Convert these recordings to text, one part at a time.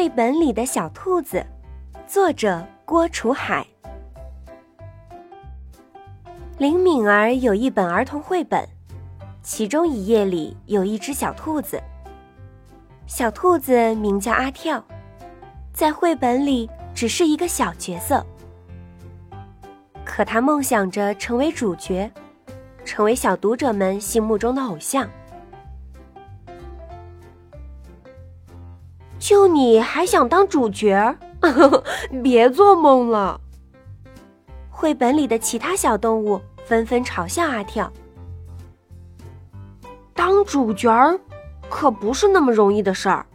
绘本里的小兔子，作者郭楚海。林敏儿有一本儿童绘本，其中一页里有一只小兔子。小兔子名叫阿跳，在绘本里只是一个小角色，可他梦想着成为主角，成为小读者们心目中的偶像。就你还想当主角？别做梦了！绘本里的其他小动物纷纷嘲笑阿跳。当主角可不是那么容易的事儿。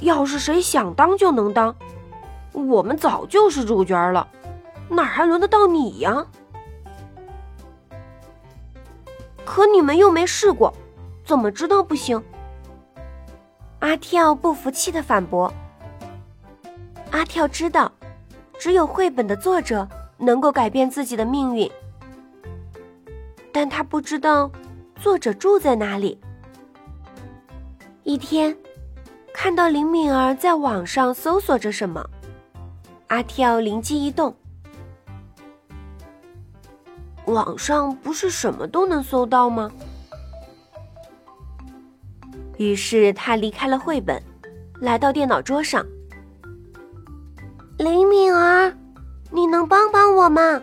要是谁想当就能当，我们早就是主角了，哪还轮得到你呀？可你们又没试过，怎么知道不行？阿跳不服气的反驳：“阿跳知道，只有绘本的作者能够改变自己的命运，但他不知道作者住在哪里。”一天，看到林敏儿在网上搜索着什么，阿跳灵机一动：“网上不是什么都能搜到吗？”于是他离开了绘本，来到电脑桌上。林敏儿，你能帮帮我吗？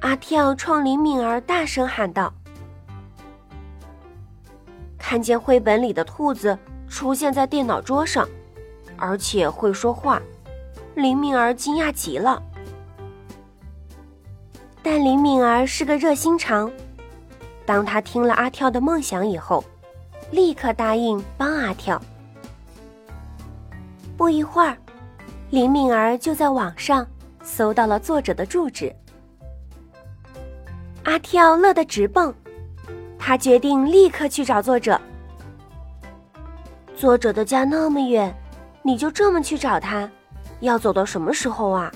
阿跳冲林敏儿大声喊道。看见绘本里的兔子出现在电脑桌上，而且会说话，林敏儿惊讶极了。但林敏儿是个热心肠，当他听了阿跳的梦想以后。立刻答应帮阿跳。不一会儿，林敏儿就在网上搜到了作者的住址。阿跳乐得直蹦，他决定立刻去找作者。作者的家那么远，你就这么去找他，要走到什么时候啊？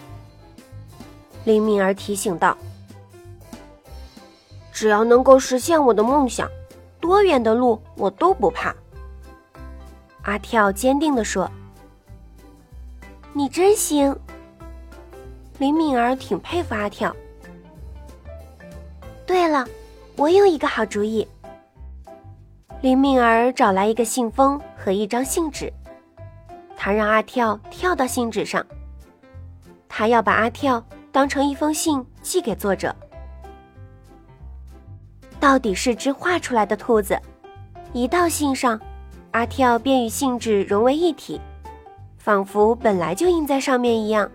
林敏儿提醒道：“只要能够实现我的梦想。”多远的路我都不怕。阿跳坚定地说：“你真行。”林敏儿挺佩服阿跳。对了，我有一个好主意。林敏儿找来一个信封和一张信纸，她让阿跳跳到信纸上，她要把阿跳当成一封信寄给作者。到底是只画出来的兔子，一到信上，阿跳便与信纸融为一体，仿佛本来就印在上面一样。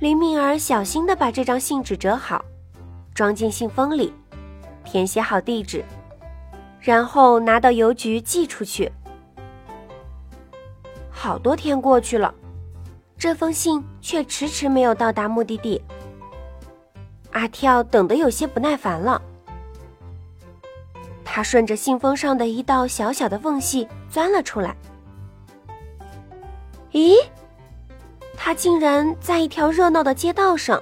林敏儿小心的把这张信纸折好，装进信封里，填写好地址，然后拿到邮局寄出去。好多天过去了，这封信却迟迟没有到达目的地。阿跳等得有些不耐烦了，他顺着信封上的一道小小的缝隙钻了出来。咦，他竟然在一条热闹的街道上，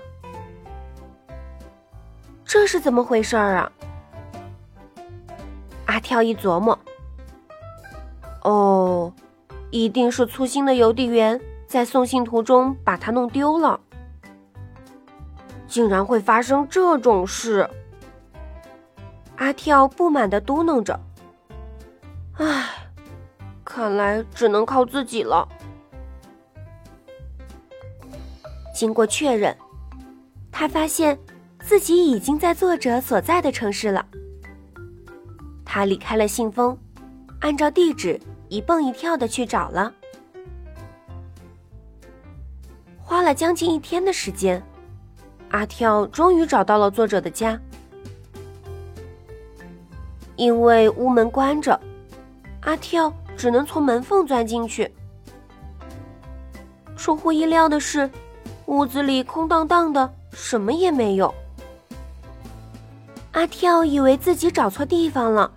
这是怎么回事儿啊？阿跳一琢磨，哦，一定是粗心的邮递员在送信途中把它弄丢了。竟然会发生这种事！阿跳不满的嘟囔着：“唉，看来只能靠自己了。”经过确认，他发现自己已经在作者所在的城市了。他离开了信封，按照地址一蹦一跳的去找了，花了将近一天的时间。阿跳终于找到了作者的家，因为屋门关着，阿跳只能从门缝钻进去。出乎意料的是，屋子里空荡荡的，什么也没有。阿跳以为自己找错地方了，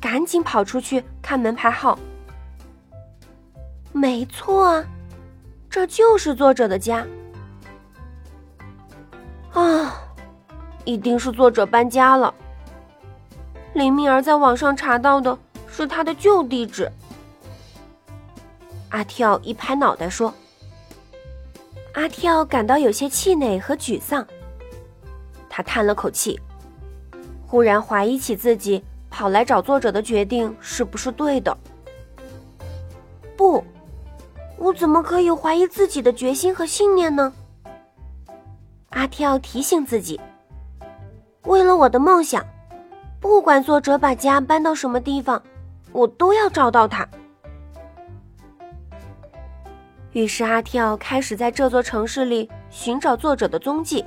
赶紧跑出去看门牌号。没错啊，这就是作者的家。一定是作者搬家了。林敏儿在网上查到的是他的旧地址。阿跳一拍脑袋说：“阿跳感到有些气馁和沮丧。他叹了口气，忽然怀疑起自己跑来找作者的决定是不是对的。不，我怎么可以怀疑自己的决心和信念呢？”阿跳提醒自己：“为了我的梦想，不管作者把家搬到什么地方，我都要找到他。”于是阿跳开始在这座城市里寻找作者的踪迹。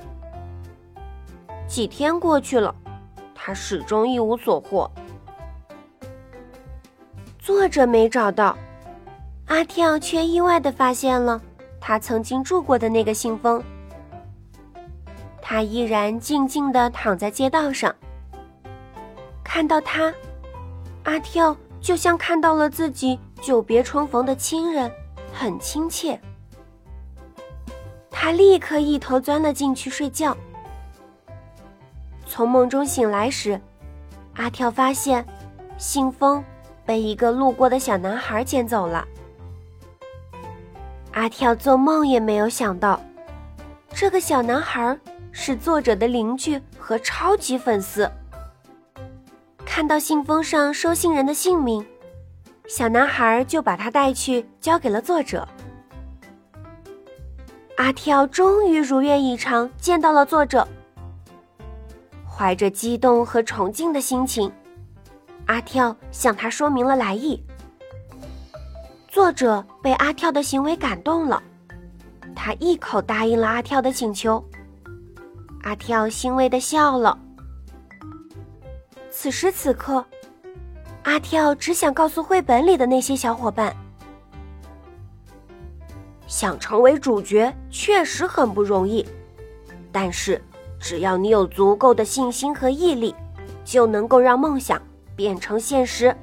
几天过去了，他始终一无所获。作者没找到，阿跳却意外的发现了他曾经住过的那个信封。他依然静静地躺在街道上。看到他，阿跳就像看到了自己久别重逢的亲人，很亲切。他立刻一头钻了进去睡觉。从梦中醒来时，阿跳发现信封被一个路过的小男孩捡走了。阿跳做梦也没有想到，这个小男孩。是作者的邻居和超级粉丝。看到信封上收信人的姓名，小男孩就把他带去交给了作者。阿跳终于如愿以偿见到了作者，怀着激动和崇敬的心情，阿跳向他说明了来意。作者被阿跳的行为感动了，他一口答应了阿跳的请求。阿跳欣慰的笑了。此时此刻，阿跳只想告诉绘本里的那些小伙伴：想成为主角确实很不容易，但是只要你有足够的信心和毅力，就能够让梦想变成现实。